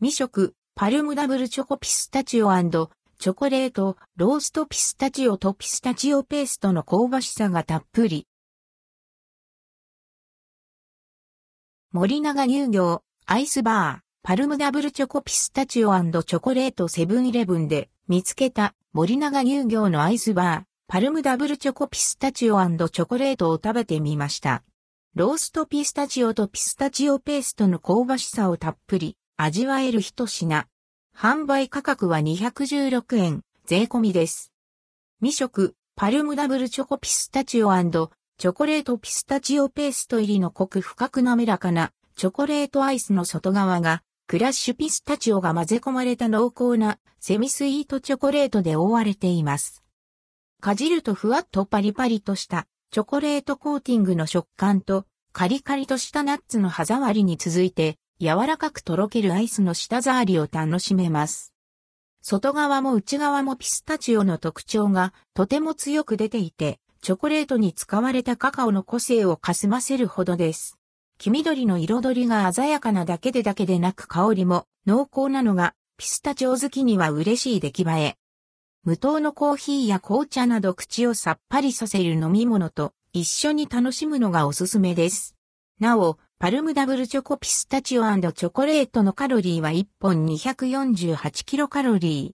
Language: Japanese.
未食、パルムダブルチョコピスタチオチョコレート、ローストピスタチオとピスタチオペーストの香ばしさがたっぷり。森永乳業、アイスバー、パルムダブルチョコピスタチオチョコレートセブンイレブンで見つけた森永乳業のアイスバー、パルムダブルチョコピスタチオチョコレートを食べてみました。ローストピスタチオとピスタチオペーストの香ばしさをたっぷり味わえる一品。販売価格は216円、税込みです。未食、パルムダブルチョコピスタチオチョコレートピスタチオペースト入りの濃く深く滑らかなチョコレートアイスの外側がクラッシュピスタチオが混ぜ込まれた濃厚なセミスイートチョコレートで覆われています。かじるとふわっとパリパリとしたチョコレートコーティングの食感とカリカリとしたナッツの歯触りに続いて柔らかくとろけるアイスの舌触りを楽しめます。外側も内側もピスタチオの特徴がとても強く出ていて、チョコレートに使われたカカオの個性をかすませるほどです。黄緑の彩りが鮮やかなだけでだけでなく香りも濃厚なのがピスタチオ好きには嬉しい出来栄え。無糖のコーヒーや紅茶など口をさっぱりさせる飲み物と一緒に楽しむのがおすすめです。なお、パルムダブルチョコピスタチオチョコレートのカロリーは1本248キロカロリー。